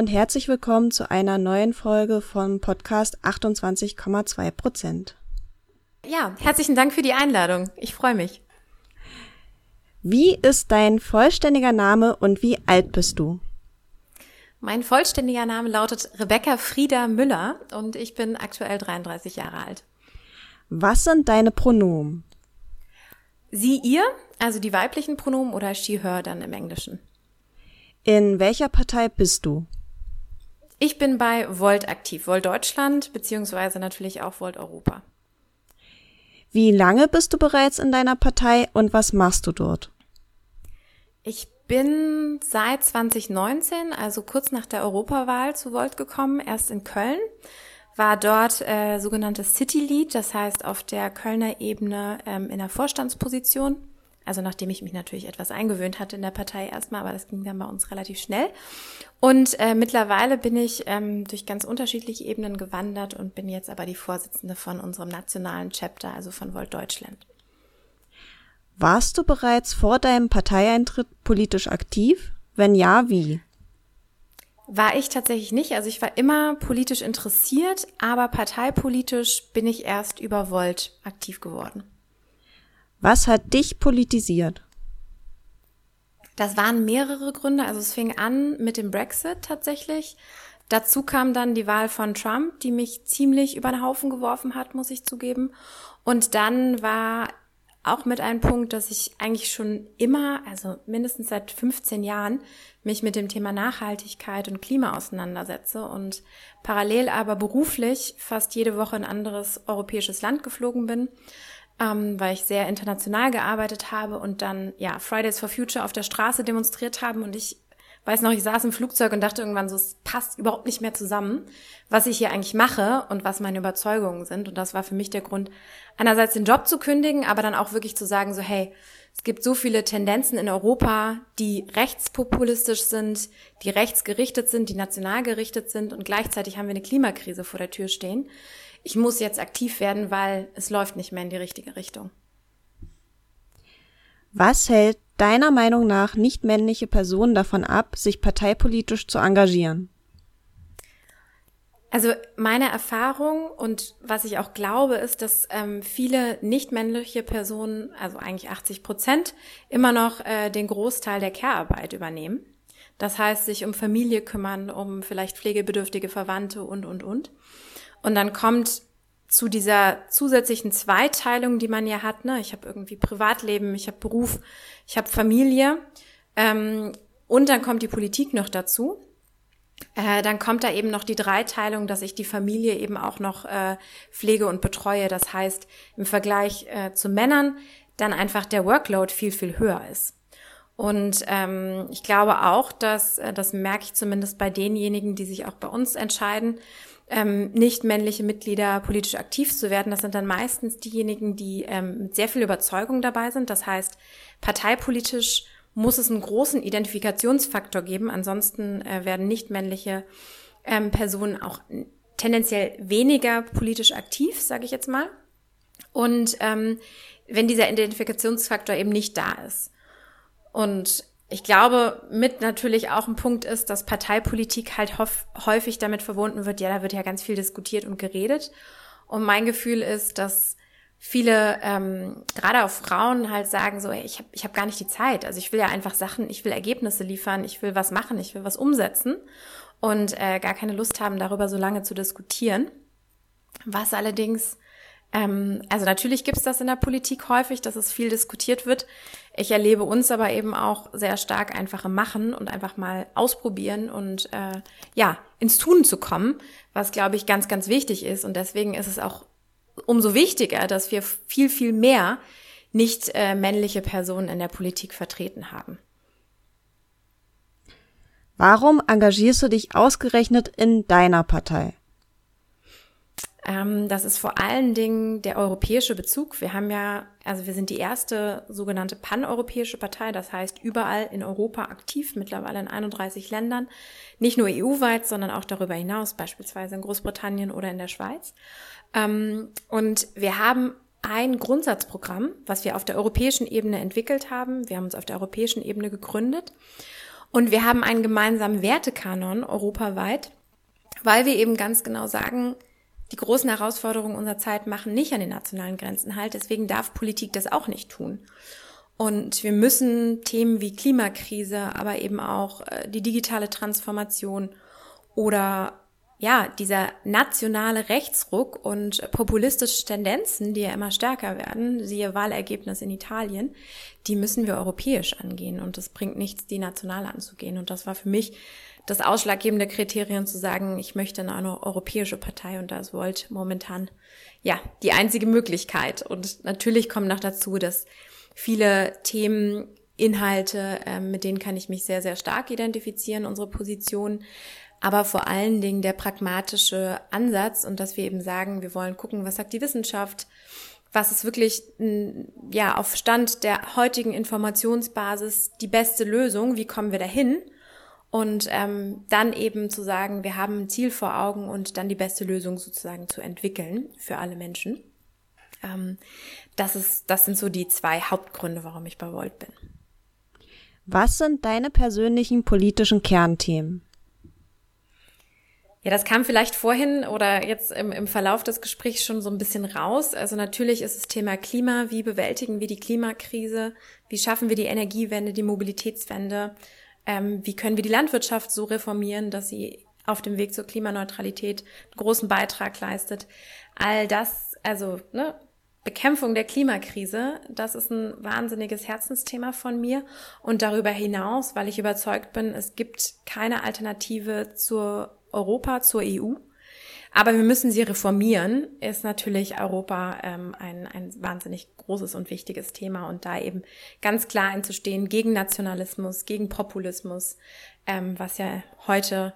Und herzlich willkommen zu einer neuen Folge von Podcast 28,2 Prozent. Ja, herzlichen Dank für die Einladung. Ich freue mich. Wie ist dein vollständiger Name und wie alt bist du? Mein vollständiger Name lautet Rebecca Frieda Müller und ich bin aktuell 33 Jahre alt. Was sind deine Pronomen? Sie, ihr, also die weiblichen Pronomen oder she, her dann im Englischen. In welcher Partei bist du? Ich bin bei Volt aktiv, Volt Deutschland, beziehungsweise natürlich auch Volt Europa. Wie lange bist du bereits in deiner Partei und was machst du dort? Ich bin seit 2019, also kurz nach der Europawahl zu Volt gekommen, erst in Köln, war dort äh, sogenanntes City Lead, das heißt auf der Kölner Ebene ähm, in der Vorstandsposition also nachdem ich mich natürlich etwas eingewöhnt hatte in der Partei erstmal, aber das ging dann bei uns relativ schnell. Und äh, mittlerweile bin ich ähm, durch ganz unterschiedliche Ebenen gewandert und bin jetzt aber die Vorsitzende von unserem nationalen Chapter, also von Volt Deutschland. Warst du bereits vor deinem Parteieintritt politisch aktiv? Wenn ja, wie? War ich tatsächlich nicht. Also ich war immer politisch interessiert, aber parteipolitisch bin ich erst über Volt aktiv geworden. Was hat dich politisiert? Das waren mehrere Gründe. Also es fing an mit dem Brexit tatsächlich. Dazu kam dann die Wahl von Trump, die mich ziemlich über den Haufen geworfen hat, muss ich zugeben. Und dann war auch mit einem Punkt, dass ich eigentlich schon immer, also mindestens seit 15 Jahren, mich mit dem Thema Nachhaltigkeit und Klima auseinandersetze und parallel aber beruflich fast jede Woche in ein anderes europäisches Land geflogen bin ähm, weil ich sehr international gearbeitet habe und dann ja Fridays for Future auf der Straße demonstriert haben und ich weiß noch, ich saß im Flugzeug und dachte irgendwann so, es passt überhaupt nicht mehr zusammen, was ich hier eigentlich mache und was meine Überzeugungen sind. Und das war für mich der Grund, einerseits den Job zu kündigen, aber dann auch wirklich zu sagen, so, hey, es gibt so viele Tendenzen in Europa, die rechtspopulistisch sind, die rechtsgerichtet sind, die national gerichtet sind und gleichzeitig haben wir eine Klimakrise vor der Tür stehen ich muss jetzt aktiv werden, weil es läuft nicht mehr in die richtige Richtung. Was hält deiner Meinung nach nicht männliche Personen davon ab, sich parteipolitisch zu engagieren? Also meine Erfahrung und was ich auch glaube, ist, dass ähm, viele nicht männliche Personen, also eigentlich 80 Prozent, immer noch äh, den Großteil der Care-Arbeit übernehmen. Das heißt, sich um Familie kümmern, um vielleicht pflegebedürftige Verwandte und, und, und. Und dann kommt zu dieser zusätzlichen Zweiteilung, die man ja hat. Ne? Ich habe irgendwie Privatleben, ich habe Beruf, ich habe Familie. Ähm, und dann kommt die Politik noch dazu. Äh, dann kommt da eben noch die Dreiteilung, dass ich die Familie eben auch noch äh, pflege und betreue. Das heißt, im Vergleich äh, zu Männern dann einfach der Workload viel, viel höher ist. Und ähm, ich glaube auch, dass, äh, das merke ich zumindest bei denjenigen, die sich auch bei uns entscheiden, ähm, nicht männliche Mitglieder politisch aktiv zu werden. Das sind dann meistens diejenigen, die ähm, mit sehr viel Überzeugung dabei sind. Das heißt, parteipolitisch muss es einen großen Identifikationsfaktor geben. Ansonsten äh, werden nicht männliche ähm, Personen auch tendenziell weniger politisch aktiv, sage ich jetzt mal. Und ähm, wenn dieser Identifikationsfaktor eben nicht da ist. Und ich glaube, mit natürlich auch ein Punkt ist, dass Parteipolitik halt häufig damit verbunden wird, ja, da wird ja ganz viel diskutiert und geredet. Und mein Gefühl ist, dass viele, ähm, gerade auch Frauen halt sagen so, ey, ich habe ich hab gar nicht die Zeit. Also ich will ja einfach Sachen, ich will Ergebnisse liefern, ich will was machen, ich will was umsetzen und äh, gar keine Lust haben, darüber so lange zu diskutieren. Was allerdings ähm, also natürlich gibt es das in der Politik häufig, dass es viel diskutiert wird. Ich erlebe uns aber eben auch sehr stark einfach im Machen und einfach mal ausprobieren und äh, ja, ins Tun zu kommen, was glaube ich ganz, ganz wichtig ist. Und deswegen ist es auch umso wichtiger, dass wir viel, viel mehr nicht äh, männliche Personen in der Politik vertreten haben. Warum engagierst du dich ausgerechnet in deiner Partei? Ähm, das ist vor allen Dingen der europäische Bezug. Wir haben ja, also wir sind die erste sogenannte paneuropäische Partei, das heißt überall in Europa aktiv, mittlerweile in 31 Ländern, nicht nur EU-weit, sondern auch darüber hinaus, beispielsweise in Großbritannien oder in der Schweiz. Ähm, und wir haben ein Grundsatzprogramm, was wir auf der europäischen Ebene entwickelt haben. Wir haben uns auf der europäischen Ebene gegründet. Und wir haben einen gemeinsamen Wertekanon europaweit, weil wir eben ganz genau sagen, die großen Herausforderungen unserer Zeit machen nicht an den nationalen Grenzen halt. Deswegen darf Politik das auch nicht tun. Und wir müssen Themen wie Klimakrise, aber eben auch äh, die digitale Transformation oder ja, dieser nationale Rechtsruck und populistische Tendenzen, die ja immer stärker werden, siehe Wahlergebnis in Italien, die müssen wir europäisch angehen und es bringt nichts, die national anzugehen. Und das war für mich das ausschlaggebende Kriterium zu sagen, ich möchte eine europäische Partei und da ist Volt momentan ja die einzige Möglichkeit. Und natürlich kommt noch dazu, dass viele Themen Inhalte, äh, mit denen kann ich mich sehr, sehr stark identifizieren, unsere Position aber vor allen Dingen der pragmatische Ansatz und dass wir eben sagen, wir wollen gucken, was sagt die Wissenschaft, was ist wirklich ja auf Stand der heutigen Informationsbasis die beste Lösung, wie kommen wir dahin und ähm, dann eben zu sagen, wir haben ein Ziel vor Augen und dann die beste Lösung sozusagen zu entwickeln für alle Menschen. Ähm, das ist, das sind so die zwei Hauptgründe, warum ich bei Volt bin. Was sind deine persönlichen politischen Kernthemen? Ja, das kam vielleicht vorhin oder jetzt im, im Verlauf des Gesprächs schon so ein bisschen raus. Also natürlich ist das Thema Klima. Wie bewältigen wir die Klimakrise? Wie schaffen wir die Energiewende, die Mobilitätswende? Ähm, wie können wir die Landwirtschaft so reformieren, dass sie auf dem Weg zur Klimaneutralität einen großen Beitrag leistet? All das, also ne, Bekämpfung der Klimakrise, das ist ein wahnsinniges Herzensthema von mir. Und darüber hinaus, weil ich überzeugt bin, es gibt keine Alternative zur Europa zur EU. Aber wir müssen sie reformieren, ist natürlich Europa ähm, ein, ein wahnsinnig großes und wichtiges Thema und da eben ganz klar einzustehen gegen Nationalismus, gegen Populismus, ähm, was ja heute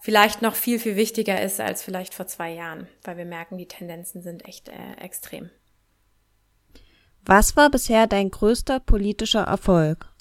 vielleicht noch viel, viel wichtiger ist als vielleicht vor zwei Jahren, weil wir merken, die Tendenzen sind echt äh, extrem. Was war bisher dein größter politischer Erfolg?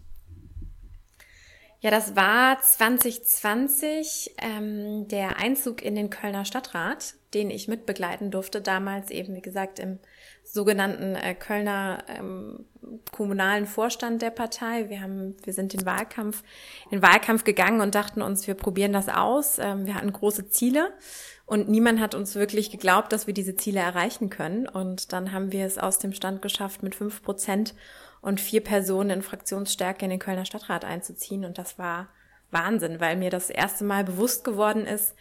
Ja, das war 2020 ähm, der Einzug in den Kölner Stadtrat, den ich mitbegleiten durfte, damals eben, wie gesagt, im sogenannten äh, Kölner ähm, kommunalen Vorstand der Partei. Wir haben, wir sind den Wahlkampf, in den Wahlkampf gegangen und dachten uns, wir probieren das aus. Ähm, wir hatten große Ziele und niemand hat uns wirklich geglaubt, dass wir diese Ziele erreichen können. Und dann haben wir es aus dem Stand geschafft, mit fünf Prozent und vier Personen in Fraktionsstärke in den Kölner Stadtrat einzuziehen. Und das war Wahnsinn, weil mir das erste Mal bewusst geworden ist,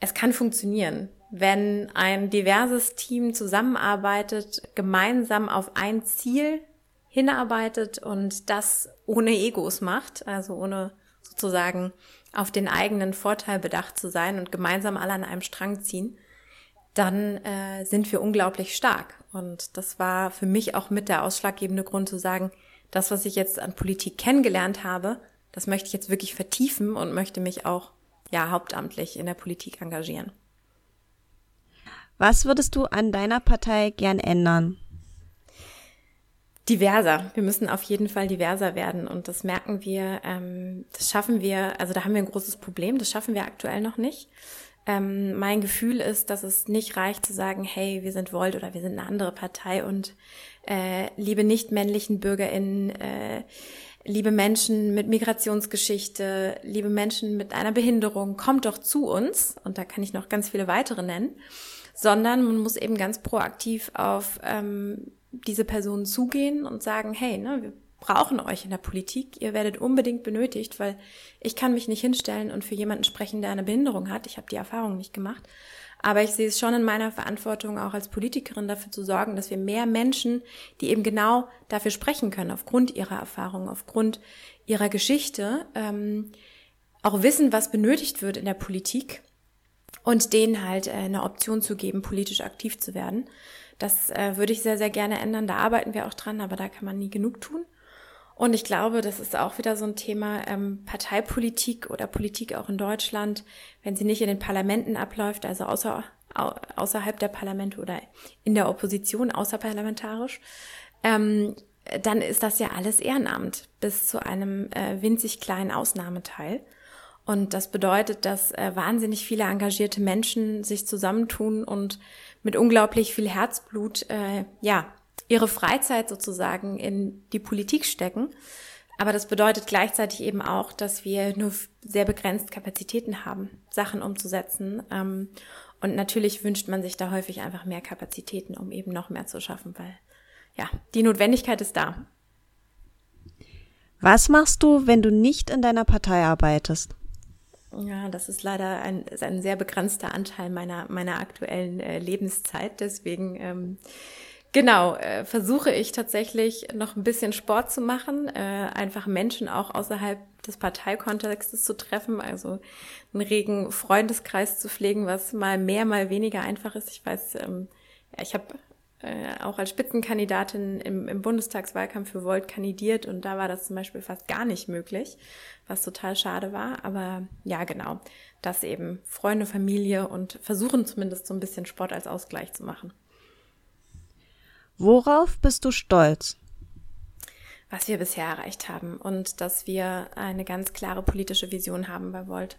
es kann funktionieren, wenn ein diverses Team zusammenarbeitet, gemeinsam auf ein Ziel hinarbeitet und das ohne Egos macht, also ohne sozusagen auf den eigenen Vorteil bedacht zu sein und gemeinsam alle an einem Strang ziehen, dann äh, sind wir unglaublich stark. Und das war für mich auch mit der ausschlaggebende Grund zu sagen, das, was ich jetzt an Politik kennengelernt habe, das möchte ich jetzt wirklich vertiefen und möchte mich auch ja hauptamtlich in der Politik engagieren. Was würdest du an deiner Partei gern ändern? Diverser. Wir müssen auf jeden Fall diverser werden und das merken wir, ähm, das schaffen wir, also da haben wir ein großes Problem, das schaffen wir aktuell noch nicht. Ähm, mein Gefühl ist, dass es nicht reicht zu sagen, hey, wir sind Volt oder wir sind eine andere Partei und äh, liebe nicht männlichen BürgerInnen, äh, liebe Menschen mit Migrationsgeschichte, liebe Menschen mit einer Behinderung, kommt doch zu uns, und da kann ich noch ganz viele weitere nennen, sondern man muss eben ganz proaktiv auf ähm, diese Personen zugehen und sagen, hey, ne, wir brauchen euch in der Politik. Ihr werdet unbedingt benötigt, weil ich kann mich nicht hinstellen und für jemanden sprechen, der eine Behinderung hat. Ich habe die Erfahrung nicht gemacht. Aber ich sehe es schon in meiner Verantwortung, auch als Politikerin dafür zu sorgen, dass wir mehr Menschen, die eben genau dafür sprechen können, aufgrund ihrer Erfahrung, aufgrund ihrer Geschichte, ähm, auch wissen, was benötigt wird in der Politik und denen halt äh, eine Option zu geben, politisch aktiv zu werden. Das äh, würde ich sehr, sehr gerne ändern. Da arbeiten wir auch dran, aber da kann man nie genug tun. Und ich glaube, das ist auch wieder so ein Thema ähm, Parteipolitik oder Politik auch in Deutschland, wenn sie nicht in den Parlamenten abläuft, also außer, au, außerhalb der Parlamente oder in der Opposition, außerparlamentarisch, ähm, dann ist das ja alles Ehrenamt bis zu einem äh, winzig kleinen Ausnahmeteil. Und das bedeutet, dass äh, wahnsinnig viele engagierte Menschen sich zusammentun und mit unglaublich viel Herzblut, äh, ja, ihre Freizeit sozusagen in die Politik stecken. Aber das bedeutet gleichzeitig eben auch, dass wir nur sehr begrenzt Kapazitäten haben, Sachen umzusetzen. Ähm, und natürlich wünscht man sich da häufig einfach mehr Kapazitäten, um eben noch mehr zu schaffen, weil ja, die Notwendigkeit ist da. Was machst du, wenn du nicht in deiner Partei arbeitest? Ja, das ist leider ein, ist ein sehr begrenzter Anteil meiner, meiner aktuellen äh, Lebenszeit. Deswegen ähm, Genau, äh, versuche ich tatsächlich noch ein bisschen Sport zu machen, äh, einfach Menschen auch außerhalb des Parteikontextes zu treffen, also einen regen Freundeskreis zu pflegen, was mal mehr, mal weniger einfach ist. Ich weiß, ähm, ja, ich habe äh, auch als Spitzenkandidatin im, im Bundestagswahlkampf für Volt kandidiert und da war das zum Beispiel fast gar nicht möglich, was total schade war. Aber ja, genau, das eben Freunde, Familie und versuchen zumindest so ein bisschen Sport als Ausgleich zu machen. Worauf bist du stolz? Was wir bisher erreicht haben und dass wir eine ganz klare politische Vision haben bei Volt.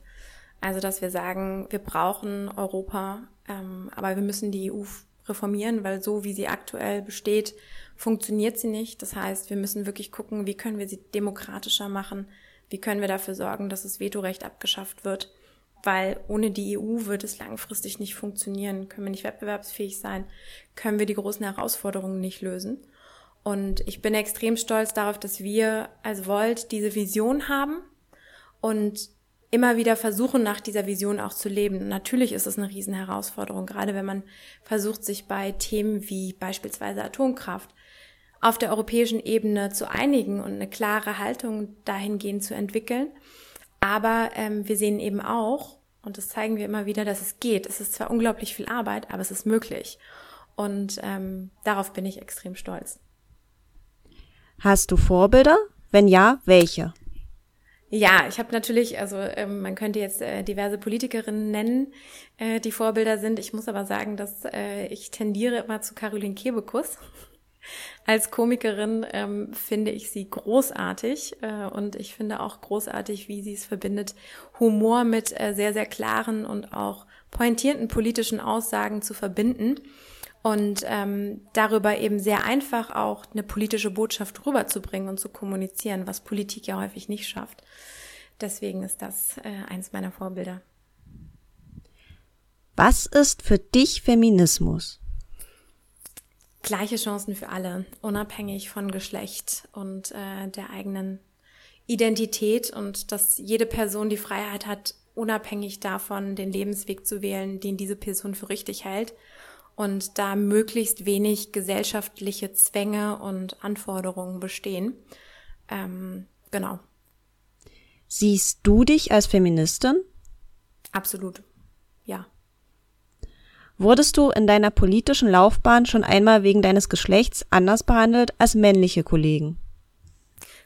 Also, dass wir sagen, wir brauchen Europa, ähm, aber wir müssen die EU reformieren, weil so wie sie aktuell besteht, funktioniert sie nicht. Das heißt, wir müssen wirklich gucken, wie können wir sie demokratischer machen, wie können wir dafür sorgen, dass das Vetorecht abgeschafft wird weil ohne die EU wird es langfristig nicht funktionieren. Können wir nicht wettbewerbsfähig sein, können wir die großen Herausforderungen nicht lösen. Und ich bin extrem stolz darauf, dass wir als Volt diese Vision haben und immer wieder versuchen, nach dieser Vision auch zu leben. Natürlich ist es eine Riesenherausforderung, gerade wenn man versucht, sich bei Themen wie beispielsweise Atomkraft auf der europäischen Ebene zu einigen und eine klare Haltung dahingehend zu entwickeln. Aber ähm, wir sehen eben auch, und das zeigen wir immer wieder, dass es geht. Es ist zwar unglaublich viel Arbeit, aber es ist möglich. Und ähm, darauf bin ich extrem stolz. Hast du Vorbilder? Wenn ja, welche? Ja, ich habe natürlich, also ähm, man könnte jetzt äh, diverse Politikerinnen nennen, äh, die Vorbilder sind. Ich muss aber sagen, dass äh, ich tendiere immer zu Caroline Kebekus. Als Komikerin ähm, finde ich sie großartig äh, und ich finde auch großartig, wie sie es verbindet, Humor mit äh, sehr, sehr klaren und auch pointierten politischen Aussagen zu verbinden und ähm, darüber eben sehr einfach auch eine politische Botschaft rüberzubringen und zu kommunizieren, was Politik ja häufig nicht schafft. Deswegen ist das äh, eins meiner Vorbilder. Was ist für dich Feminismus? Gleiche Chancen für alle, unabhängig von Geschlecht und äh, der eigenen Identität und dass jede Person die Freiheit hat, unabhängig davon den Lebensweg zu wählen, den diese Person für richtig hält und da möglichst wenig gesellschaftliche Zwänge und Anforderungen bestehen. Ähm, genau. Siehst du dich als Feministin? Absolut. Ja. Wurdest du in deiner politischen Laufbahn schon einmal wegen deines Geschlechts anders behandelt als männliche Kollegen?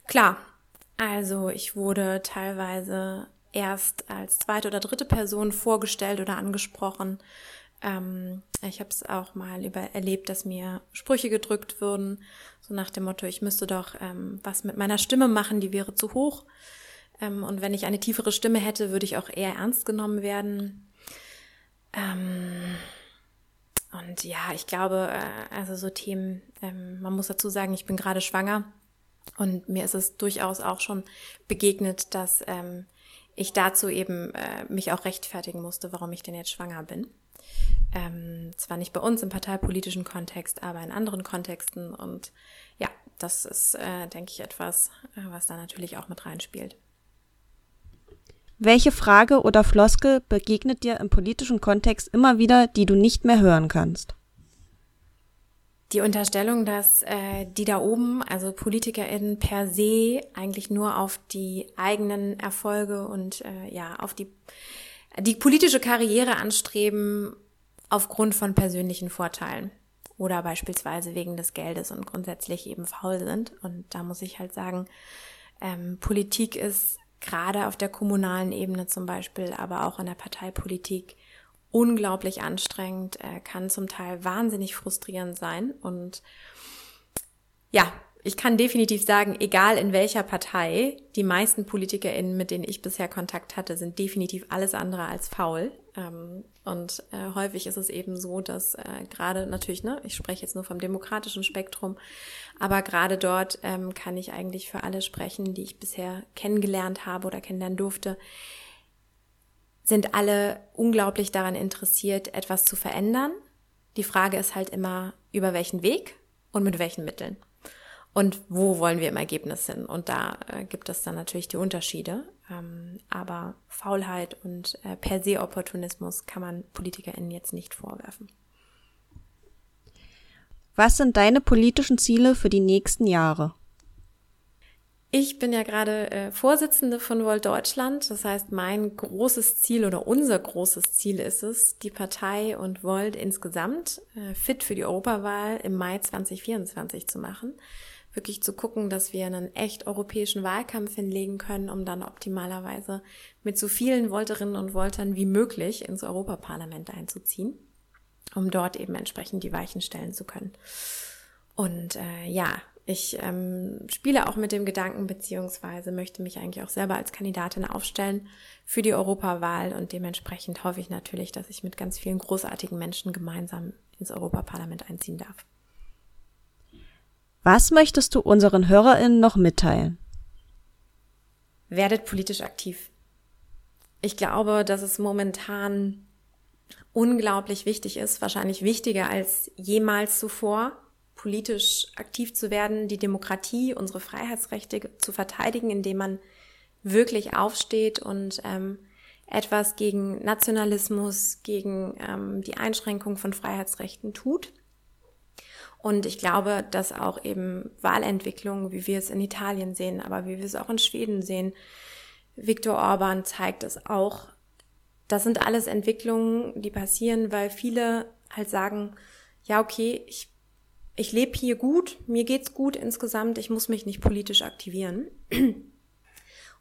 Klar. Also ich wurde teilweise erst als zweite oder dritte Person vorgestellt oder angesprochen. Ähm, ich habe es auch mal über erlebt, dass mir Sprüche gedrückt wurden, so nach dem Motto, ich müsste doch ähm, was mit meiner Stimme machen, die wäre zu hoch. Ähm, und wenn ich eine tiefere Stimme hätte, würde ich auch eher ernst genommen werden. Ähm, und ja, ich glaube, äh, also so Themen, ähm, man muss dazu sagen, ich bin gerade schwanger und mir ist es durchaus auch schon begegnet, dass ähm, ich dazu eben äh, mich auch rechtfertigen musste, warum ich denn jetzt schwanger bin. Ähm, zwar nicht bei uns im parteipolitischen Kontext, aber in anderen Kontexten. Und ja, das ist, äh, denke ich, etwas, äh, was da natürlich auch mit reinspielt. Welche Frage oder Floskel begegnet dir im politischen Kontext immer wieder, die du nicht mehr hören kannst? Die Unterstellung, dass äh, die da oben, also PolitikerInnen per se, eigentlich nur auf die eigenen Erfolge und äh, ja, auf die, die politische Karriere anstreben aufgrund von persönlichen Vorteilen oder beispielsweise wegen des Geldes und grundsätzlich eben faul sind. Und da muss ich halt sagen, ähm, Politik ist gerade auf der kommunalen Ebene zum Beispiel, aber auch in der Parteipolitik unglaublich anstrengend, äh, kann zum Teil wahnsinnig frustrierend sein. Und ja, ich kann definitiv sagen, egal in welcher Partei, die meisten PolitikerInnen, mit denen ich bisher Kontakt hatte, sind definitiv alles andere als faul. Ähm, und äh, häufig ist es eben so, dass äh, gerade natürlich, ne, ich spreche jetzt nur vom demokratischen Spektrum, aber gerade dort ähm, kann ich eigentlich für alle sprechen, die ich bisher kennengelernt habe oder kennenlernen durfte, sind alle unglaublich daran interessiert, etwas zu verändern. Die Frage ist halt immer, über welchen Weg und mit welchen Mitteln. Und wo wollen wir im Ergebnis hin? Und da äh, gibt es dann natürlich die Unterschiede. Ähm, aber Faulheit und äh, per se Opportunismus kann man PolitikerInnen jetzt nicht vorwerfen. Was sind deine politischen Ziele für die nächsten Jahre? Ich bin ja gerade äh, Vorsitzende von Volt Deutschland. Das heißt, mein großes Ziel oder unser großes Ziel ist es, die Partei und Volt insgesamt äh, fit für die Europawahl im Mai 2024 zu machen. Wirklich zu gucken, dass wir einen echt europäischen Wahlkampf hinlegen können, um dann optimalerweise mit so vielen Volterinnen und Voltern wie möglich ins Europaparlament einzuziehen, um dort eben entsprechend die Weichen stellen zu können. Und äh, ja, ich ähm, spiele auch mit dem Gedanken, beziehungsweise möchte mich eigentlich auch selber als Kandidatin aufstellen für die Europawahl und dementsprechend hoffe ich natürlich, dass ich mit ganz vielen großartigen Menschen gemeinsam ins Europaparlament einziehen darf. Was möchtest du unseren HörerInnen noch mitteilen? Werdet politisch aktiv. Ich glaube, dass es momentan unglaublich wichtig ist, wahrscheinlich wichtiger als jemals zuvor, politisch aktiv zu werden, die Demokratie, unsere Freiheitsrechte zu verteidigen, indem man wirklich aufsteht und ähm, etwas gegen Nationalismus, gegen ähm, die Einschränkung von Freiheitsrechten tut. Und ich glaube, dass auch eben Wahlentwicklungen, wie wir es in Italien sehen, aber wie wir es auch in Schweden sehen, Viktor Orban zeigt es auch. Das sind alles Entwicklungen, die passieren, weil viele halt sagen, ja, okay, ich ich lebe hier gut, mir geht's gut insgesamt, ich muss mich nicht politisch aktivieren.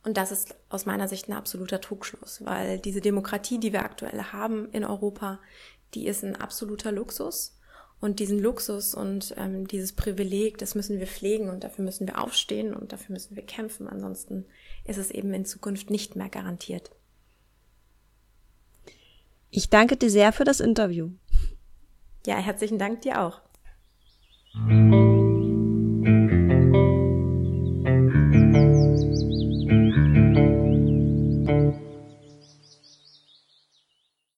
Und das ist aus meiner Sicht ein absoluter Trugschluss, weil diese Demokratie, die wir aktuell haben in Europa, die ist ein absoluter Luxus. Und diesen Luxus und ähm, dieses Privileg, das müssen wir pflegen und dafür müssen wir aufstehen und dafür müssen wir kämpfen. Ansonsten ist es eben in Zukunft nicht mehr garantiert. Ich danke dir sehr für das Interview. Ja, herzlichen Dank dir auch.